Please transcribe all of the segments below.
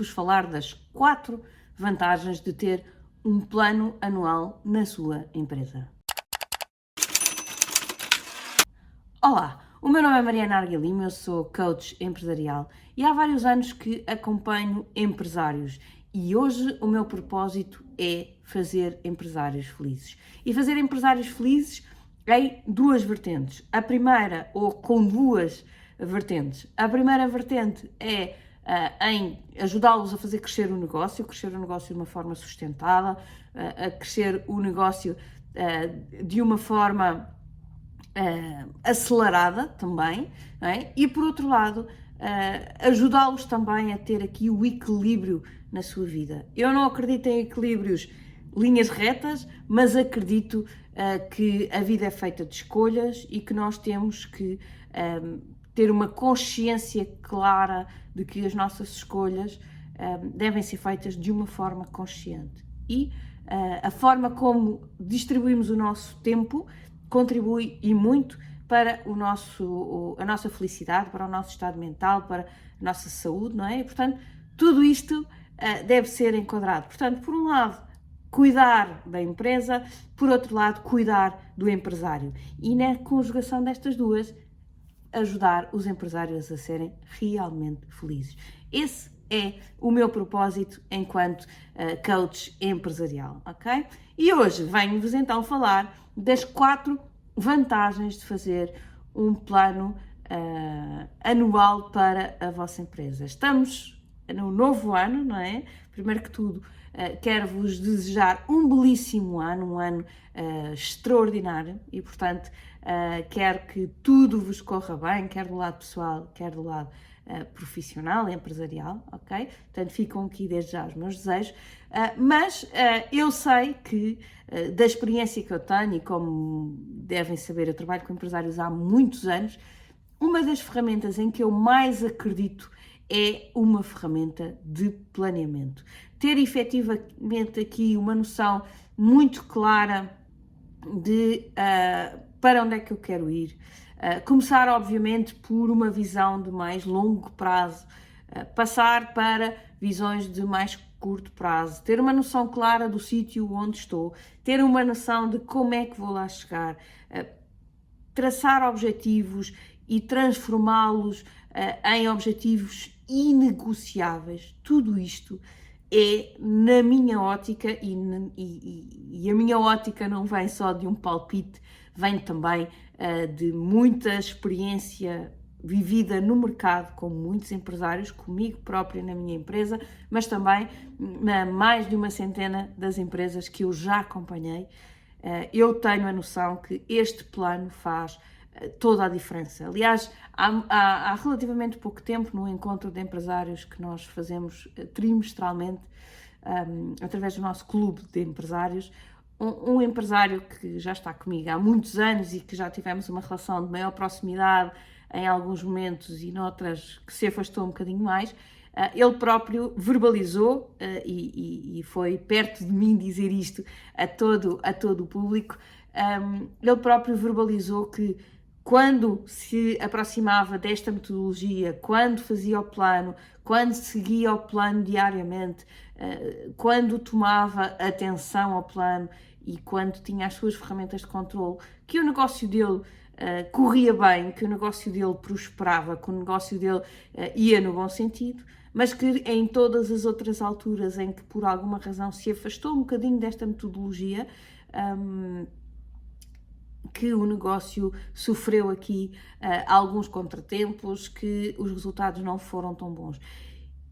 vos falar das quatro vantagens de ter um plano anual na sua empresa. Olá, o meu nome é Mariana Arguilima, eu sou coach empresarial e há vários anos que acompanho empresários e hoje o meu propósito é fazer empresários felizes. E fazer empresários felizes em duas vertentes. A primeira, ou com duas vertentes. A primeira vertente é uh, em ajudá-los a fazer crescer o negócio, crescer o negócio de uma forma sustentada, uh, a crescer o negócio uh, de uma forma acelerada também, é? e por outro lado, ajudá-los também a ter aqui o equilíbrio na sua vida. Eu não acredito em equilíbrios linhas retas, mas acredito uh, que a vida é feita de escolhas e que nós temos que um, ter uma consciência clara de que as nossas escolhas um, devem ser feitas de uma forma consciente. E uh, a forma como distribuímos o nosso tempo contribui e muito para o nosso, a nossa felicidade, para o nosso estado mental, para a nossa saúde, não é? E, portanto, tudo isto uh, deve ser enquadrado. Portanto, por um lado, cuidar da empresa, por outro lado, cuidar do empresário. E na conjugação destas duas, ajudar os empresários a serem realmente felizes. Esse é o meu propósito enquanto uh, coach empresarial, ok? E hoje venho-vos então falar das quatro vantagens de fazer um plano uh, anual para a vossa empresa. Estamos no novo ano, não é? Primeiro que tudo, uh, quero-vos desejar um belíssimo ano, um ano uh, extraordinário e, portanto, uh, quero que tudo vos corra bem, quer do lado pessoal, quer do lado uh, profissional, empresarial, ok? Portanto, ficam aqui desde já os meus desejos, mas eu sei que, da experiência que eu tenho e como devem saber, eu trabalho com empresários há muitos anos, uma das ferramentas em que eu mais acredito é uma ferramenta de planeamento. Ter efetivamente aqui uma noção muito clara de uh, para onde é que eu quero ir. Uh, começar, obviamente, por uma visão de mais longo prazo, uh, passar para visões de mais curto prazo, ter uma noção clara do sítio onde estou, ter uma noção de como é que vou lá chegar, traçar objetivos e transformá-los em objetivos inegociáveis. Tudo isto é, na minha ótica, e, e, e, a minha ótica não vem só de um palpite, vem também uh, de muita experiência vivida no mercado com muitos empresários, comigo própria na minha empresa, mas também na mais de uma centena das empresas que eu já acompanhei. Uh, eu tenho a noção que este plano faz toda a diferença. Aliás, há, há, há, relativamente pouco tempo, no encontro de empresários que nós fazemos eh, trimestralmente, um, através do nosso clube de empresários, um, um, empresário que já está comigo há muitos anos e que já tivemos uma relação de maior proximidade em alguns momentos e noutras que se afastou um bocadinho mais, Uh, ele próprio verbalizou uh, e, e, e, foi perto de mim dizer isto a todo, a todo o público. Um, ele próprio verbalizou que quando se aproximava desta metodologia, quando fazia o plano, quando seguia o plano diariamente, eh, quando tomava atenção ao plano e quando tinha as suas ferramentas de controle, que o negócio dele Uh, corria bem, que o negócio dele prosperava, que o negócio dele uh, ia no bom sentido, mas que em todas as outras alturas em que por alguma razão se afastou um bocadinho desta metodologia, um, que o negócio sofreu aqui uh, alguns contratempos, que os resultados não foram tão bons.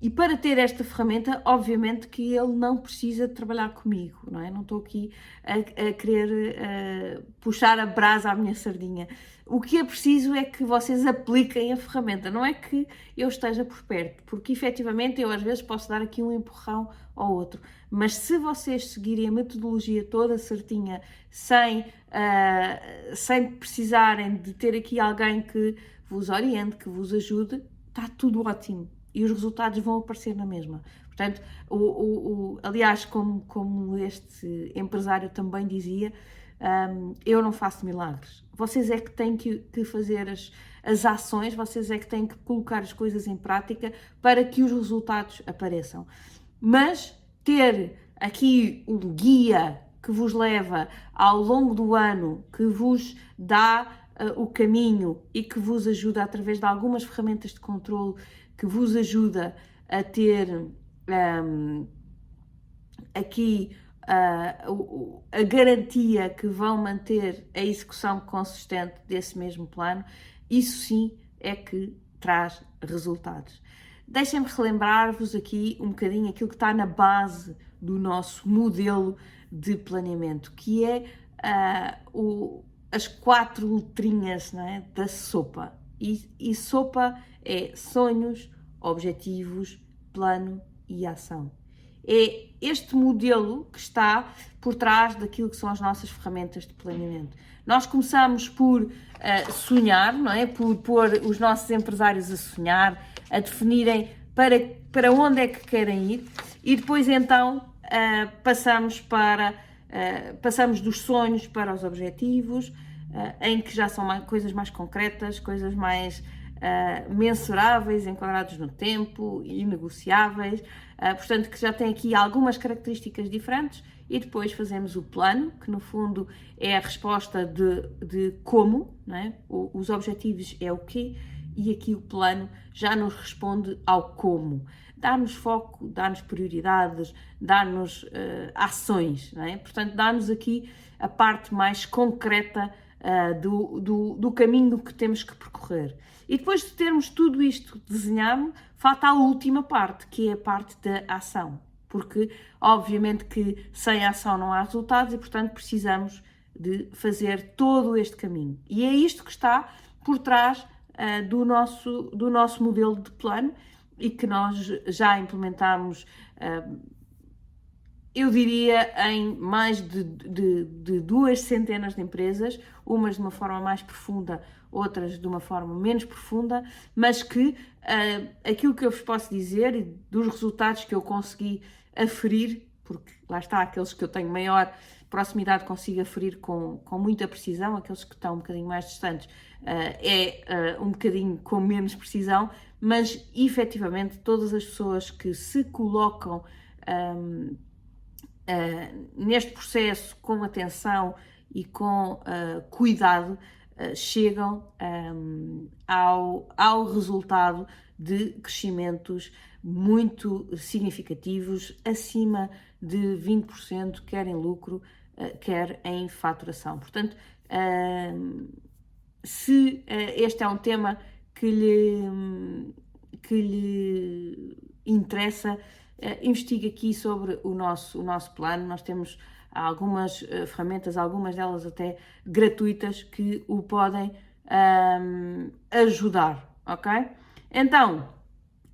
E para ter esta ferramenta, obviamente que ele não precisa trabalhar comigo, não é? Não estou aqui a, a querer uh, puxar a brasa à minha sardinha. O que é preciso é que vocês apliquem a ferramenta, não é que eu esteja por perto, porque efetivamente eu às vezes posso dar aqui um empurrão ao outro, mas se vocês seguirem a metodologia toda certinha, sem, uh, sem precisarem de ter aqui alguém que vos oriente, que vos ajude, está tudo ótimo e os resultados vão aparecer na mesma. Portanto, o, o, o, aliás, como, como este empresário também dizia, um, eu não faço milagres. Vocês é que têm que, que fazer as, as ações, vocês é que têm que colocar as coisas em prática para que os resultados apareçam. Mas ter aqui um guia que vos leva ao longo do ano, que vos dá uh, o caminho e que vos ajuda através de algumas ferramentas de controle, que vos ajuda a ter um, aqui uh, a garantia que vão manter a execução consistente desse mesmo plano, isso sim é que traz resultados. Deixem-me relembrar-vos aqui um bocadinho aquilo que está na base do nosso modelo de planeamento, que é uh, o, as quatro letrinhas é, da sopa. E, e sopa é sonhos, objetivos, plano e ação. É este modelo que está por trás daquilo que são as nossas ferramentas de planeamento. Nós começamos por uh, sonhar, não é? Por pôr os nossos empresários a sonhar, a definirem para, para onde é que querem ir e depois então uh, passamos para uh, passamos dos sonhos para os objetivos, em que já são mais, coisas mais concretas, coisas mais uh, mensuráveis, enquadrados no tempo e negociáveis, uh, portanto, que já tem aqui algumas características diferentes. E depois fazemos o plano, que no fundo é a resposta de, de como, é? o, os objetivos é o quê, e aqui o plano já nos responde ao como. Dá-nos foco, dá-nos prioridades, dá-nos uh, ações, é? portanto, dá-nos aqui a parte mais concreta uh, do, do, do, caminho que temos que percorrer. E depois de termos tudo isto desenhado, falta a última parte, que é a parte da ação. Porque, obviamente, que sem ação não há resultados e, portanto, precisamos de fazer todo este caminho. E é isto que está por trás uh, do, nosso, do nosso modelo de plano e que nós já implementamos. Uh, eu diria em mais de, de, de, duas centenas de empresas, umas de uma forma mais profunda, outras de uma forma menos profunda, mas que uh, aquilo que eu vos posso dizer e dos resultados que eu consegui aferir, porque lá está, aqueles que eu tenho maior proximidade consigo aferir com, com muita precisão, aqueles que estão um bocadinho mais distantes uh, é uh, um bocadinho com menos precisão, mas efetivamente todas as pessoas que se colocam um, uh, neste processo com atenção e com uh, cuidado, uh, chegam um, ao, ao resultado de crescimentos muito significativos, acima de 20%, quer em lucro, quer em faturação. Portanto, se este é um tema que lhe, que lhe interessa, investigue aqui sobre o nosso, o nosso plano. Nós temos algumas uh, ferramentas, algumas delas até gratuitas, que o podem um, ajudar, ok? Então,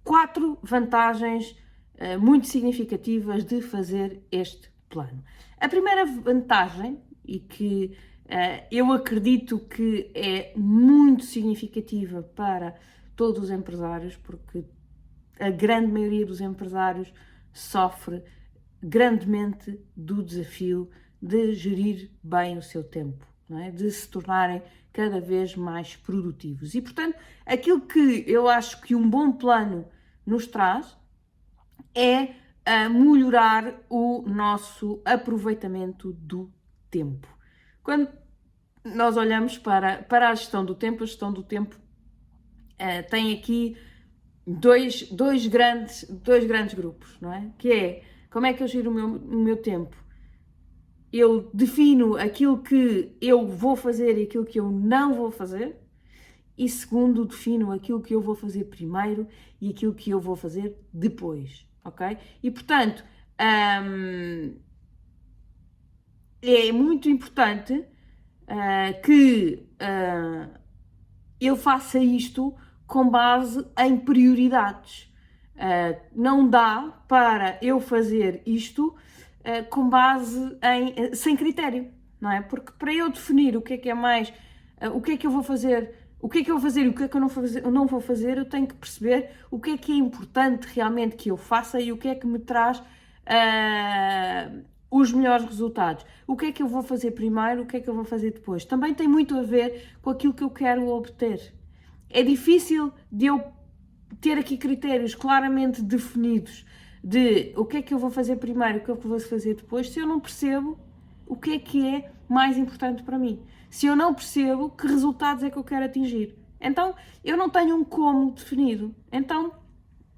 quatro vantagens uh, muito significativas de fazer este plano. A primeira vantagem, e que uh, eu acredito que é muito significativa para todos os empresários, porque a grande maioria dos empresários sofre grandemente do desafio de gerir bem o seu tempo, é? de se tornarem cada vez mais produtivos. E, portanto, aquilo que eu acho que um bom plano nos traz é a melhorar o nosso aproveitamento do tempo. Quando nós olhamos para, para a gestão do tempo, a gestão do tempo uh, tem aqui dois, dois, grandes, dois grandes grupos, não é? Que é como é que eu giro o meu, o meu tempo? Eu defino aquilo que eu vou fazer e aquilo que eu não vou fazer. E segundo, defino aquilo que eu vou fazer primeiro e aquilo que eu vou fazer depois, ok? E portanto, hum, é muito importante uh, que uh, eu faça isto com base em prioridades. Uh, não dá para eu fazer isto uh, com base em uh, sem critério, não é? Porque para eu definir o que é que é mais, o que é que eu vou fazer, o que é que eu vou fazer e o que é que eu não, fazer, eu não vou fazer, eu tenho que perceber o que é que é importante realmente que eu faça e o que é que me traz uh, os melhores resultados. O que é que eu vou fazer primeiro, o que é que eu vou fazer depois. Também tem muito a ver com aquilo que eu quero obter. É difícil de eu ter aqui critérios claramente definidos de o que é que eu vou fazer primeiro, o que é que eu vou fazer depois, se eu não percebo o que é que é mais importante para mim. Se eu não percebo que resultados é que eu quero atingir. Então, eu não tenho um como definido. Então,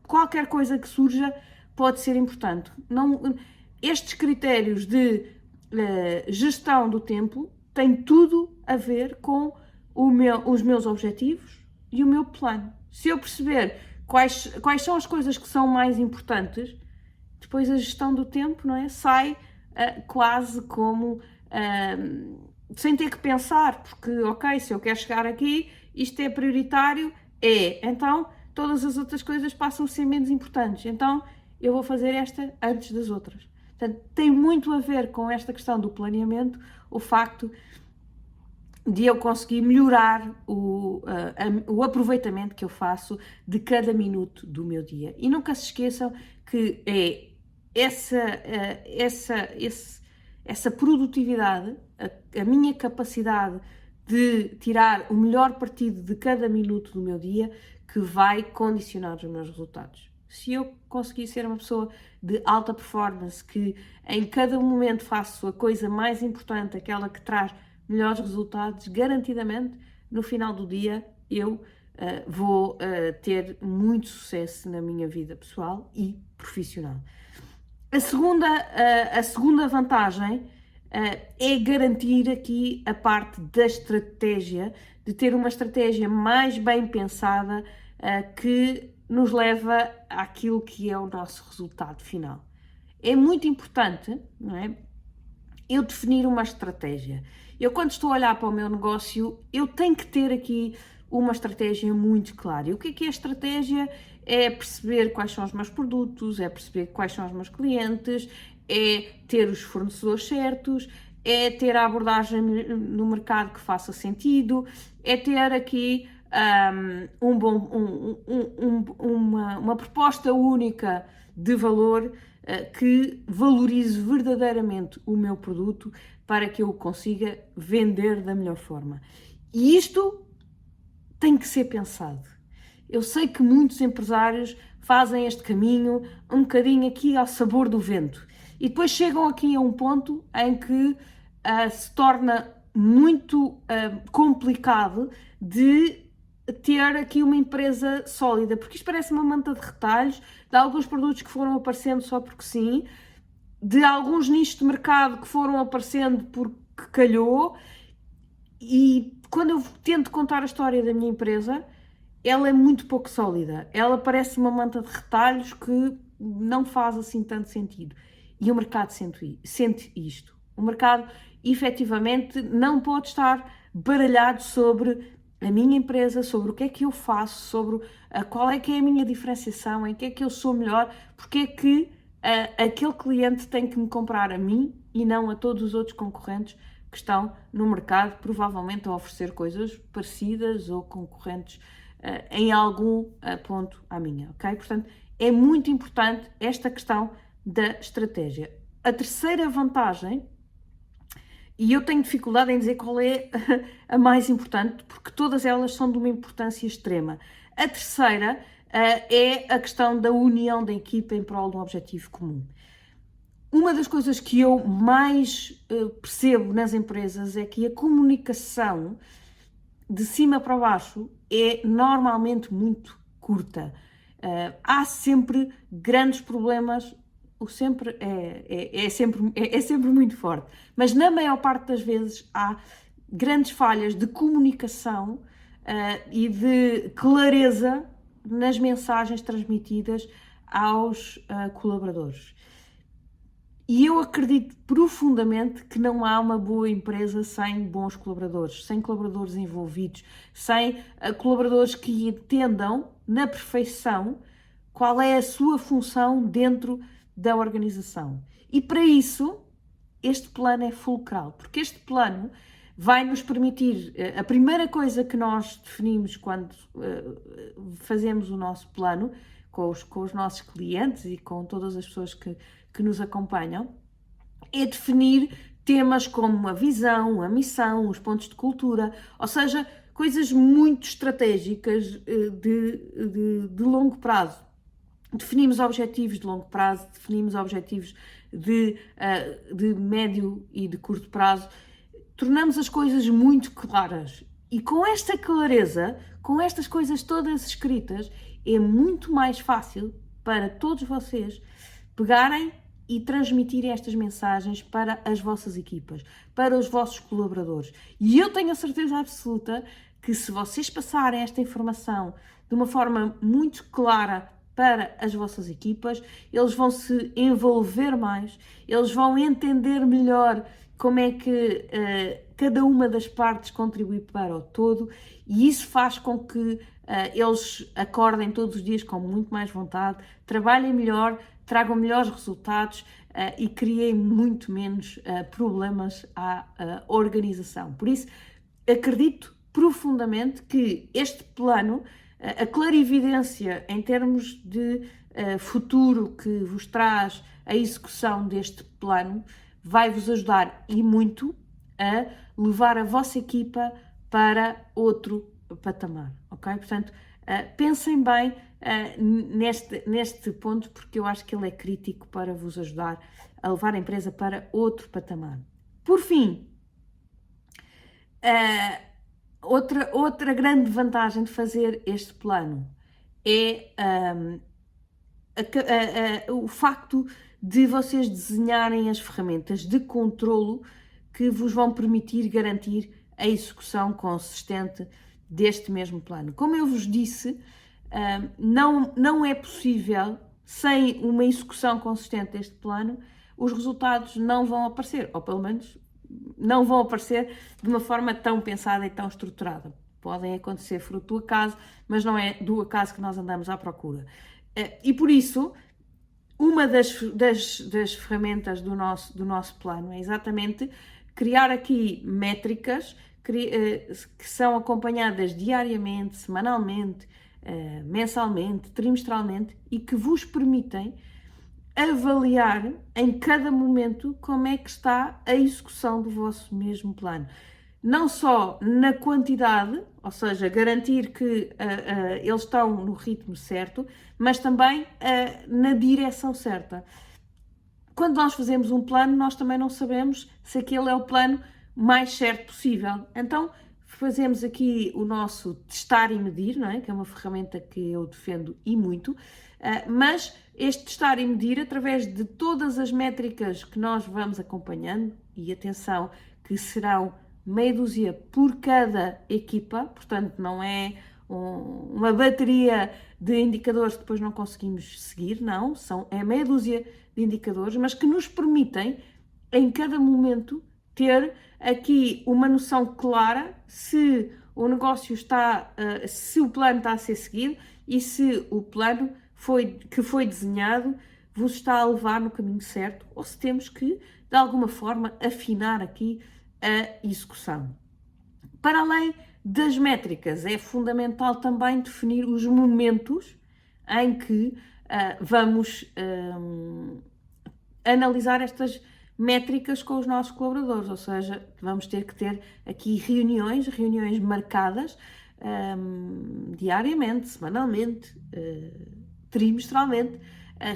qualquer coisa que surja pode ser importante. Não, estes critérios de uh, gestão do tempo têm tudo a ver com meu, os meus objetivos e o meu plano. Se eu perceber quais, quais são as coisas que são mais importantes, depois a gestão do tempo não é? sai uh, quase como uh, sem ter que pensar, porque ok, se eu quero chegar aqui, isto é prioritário, é, então todas as outras coisas passam a ser menos importantes. Então eu vou fazer esta antes das outras. Portanto, tem muito a ver com esta questão do planeamento, o facto de eu conseguir melhorar o, uh, o aproveitamento que eu faço de cada minuto do meu dia. E nunca se esqueçam que é essa, uh, essa, esse, essa produtividade, a, a, minha capacidade de tirar o melhor partido de cada minuto do meu dia que vai condicionar os meus resultados. Se eu conseguir ser uma pessoa de alta performance, que em cada momento faço a coisa mais importante, aquela que traz melhores resultados, garantidamente no final do dia eu uh, vou uh, ter muito sucesso na minha vida pessoal e profissional. A segunda, uh, a segunda vantagem é garantir aqui a parte da estratégia, de ter uma estratégia mais bem pensada que nos leva àquilo que é o nosso resultado final. É muito importante, não é? Eu definir uma estratégia. Eu, quando estou a olhar para o meu negócio, eu tenho que ter aqui uma estratégia muito clara. E o que é que é a estratégia? É perceber quais são os meus produtos, é perceber quais são os meus clientes, é ter os fornecedores certos, é ter a abordagem no mercado que faça sentido, é ter aqui um, um bom, um, um, uma, uma, proposta única de valor que valorize verdadeiramente o meu produto para que eu o consiga vender da melhor forma. E isto tem que ser pensado. Eu sei que muitos empresários fazem este caminho um bocadinho aqui ao sabor do vento e depois chegam aqui a um ponto em que uh, se torna muito uh, complicado de ter aqui uma empresa sólida, porque isto parece uma manta de retalhos de alguns produtos que foram aparecendo só porque sim, de alguns nichos de mercado que foram aparecendo porque calhou, e quando eu tento contar a história da minha empresa, ela é muito pouco sólida. Ela parece uma manta de retalhos que não faz assim tanto sentido. E o mercado sente, isto. O mercado efetivamente não pode estar baralhado sobre a minha empresa, sobre o que é que eu faço, sobre a, qual é que é a minha diferenciação, em que é que eu sou melhor, porque é que a, aquele cliente tem que me comprar a mim e não a todos os outros concorrentes que estão no mercado, provavelmente a oferecer coisas parecidas ou concorrentes uh, em algum uh, ponto à minha, ok? Portanto, é muito importante esta questão da estratégia. A terceira vantagem e eu tenho dificuldade em dizer qual é a mais importante, porque todas elas são de uma importância extrema. A terceira uh, é a questão da união da equipa em prol de um objetivo comum. Uma das coisas que eu mais uh, percebo nas empresas é que a comunicação de cima para baixo é normalmente muito curta. Uh, há sempre grandes problemas o sempre é, é, é sempre, é, é, sempre muito forte, mas na maior parte das vezes há grandes falhas de comunicação uh, e de clareza nas mensagens transmitidas aos uh, colaboradores. E eu acredito profundamente que não há uma boa empresa sem bons colaboradores, sem colaboradores envolvidos, sem uh, colaboradores que entendam na perfeição qual é a sua função dentro da organização. E para isso, este plano é fulcral, porque este plano vai nos permitir. A primeira coisa que nós definimos quando fazemos o nosso plano com os, com os nossos clientes e com todas as pessoas que, que nos acompanham é definir temas como a visão, a missão, os pontos de cultura, ou seja, coisas muito estratégicas eh, de, de, de longo prazo. Definimos objetivos de longo prazo, definimos objetivos de, uh, de médio e de curto prazo, tornamos as coisas muito claras. E com esta clareza, com estas coisas todas escritas, é muito mais fácil para todos vocês pegarem e transmitirem estas mensagens para as vossas equipas, para os vossos colaboradores. E eu tenho a certeza absoluta que se vocês passarem esta informação de uma forma muito clara para as vossas equipas, eles vão se envolver mais, eles vão entender melhor como é que uh, cada uma das partes contribui para o todo e isso faz com que uh, eles acordem todos os dias com muito mais vontade, trabalhem melhor, tragam melhores resultados uh, e criem muito menos problemas à organização. Por isso, acredito profundamente que este plano, a clarividência em termos de uh, futuro que vos traz a execução deste plano, vai vos ajudar e muito a levar a vossa equipa para outro patamar, ok? Portanto, uh, pensem bem uh, neste, neste ponto, porque eu acho que ele é crítico para vos ajudar a levar a empresa para outro patamar. Por fim, uh, Outra, outra grande vantagem de fazer este plano é um, a, a, a, o facto de vocês desenharem as ferramentas de controlo que vos vão permitir garantir a execução consistente deste mesmo plano. Como eu vos disse, um, não, não é possível, sem uma execução consistente deste plano, os resultados não vão aparecer, ou pelo menos não vão aparecer de uma forma tão pensada e tão estruturada. Podem acontecer fruto do acaso, mas não é do acaso que nós andamos à procura. Eh, e por isso, uma das, das, das ferramentas do nosso, do nosso plano é exatamente criar aqui métricas que, eh, que são acompanhadas diariamente, semanalmente, eh, mensalmente, trimestralmente e que vos permitem avaliar em cada momento como é que está a execução do vosso mesmo plano. Não só na quantidade, ou seja, garantir que uh, uh, eles estão no ritmo certo, mas também uh, na direção certa. Quando nós fazemos um plano, nós também não sabemos se aquele é o plano mais certo possível. Então, fazemos aqui o nosso testar e medir, não é? que é uma ferramenta que eu defendo e muito, mas este testar e medir através de todas as métricas que nós vamos acompanhando, e atenção, que serão meia dúzia por cada equipa, portanto, não é um, uma bateria de indicadores que depois não conseguimos seguir, não, são, é meia dúzia de indicadores, mas que nos permitem, em cada momento, ter aqui uma noção clara se o negócio está, uh, se o plano está a ser seguido e se o plano foi, que foi desenhado vos está a levar no caminho certo ou se temos que, de alguma forma, afinar aqui a execução. Para além das métricas, é fundamental também definir os momentos em que uh, vamos um, analisar estas métricas com os nossos colaboradores, ou seja, vamos ter que ter aqui reuniões, reuniões marcadas um, diariamente, semanalmente, uh, trimestralmente,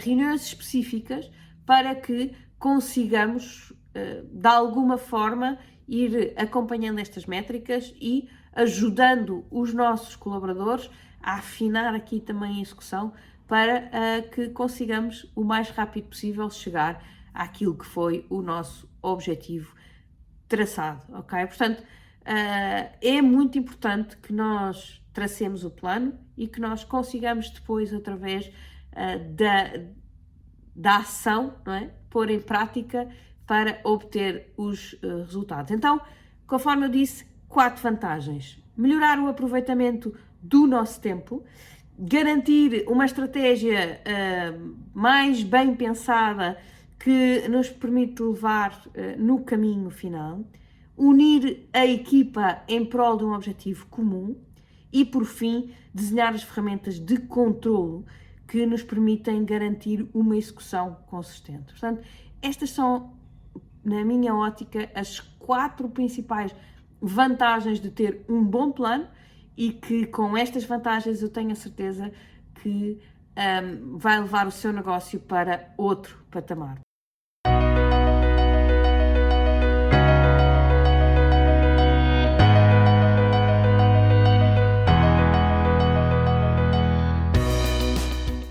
reuniões específicas para que consigamos, eh, de alguma forma, ir acompanhando estas métricas e ajudando os nossos colaboradores a afinar aqui também a execução para eh, que consigamos o mais rápido possível chegar àquilo que foi o nosso objetivo traçado, ok? Portanto, eh, é muito importante que nós tracemos o plano e que nós consigamos depois, através uh, da, da ação, não é? pôr em prática para obter os uh, resultados. Então, conforme eu disse, quatro vantagens: melhorar o aproveitamento do nosso tempo, garantir uma estratégia uh, mais bem pensada que nos permite levar no caminho final, unir a equipa em prol de um objetivo comum e, por fim, desenhar as ferramentas de controlo que nos permitem garantir uma execução consistente. Portanto, estas são, na minha ótica, as quatro principais vantagens de ter um bom plano e que com estas vantagens eu tenho a certeza que um, vai levar o seu negócio para outro patamar.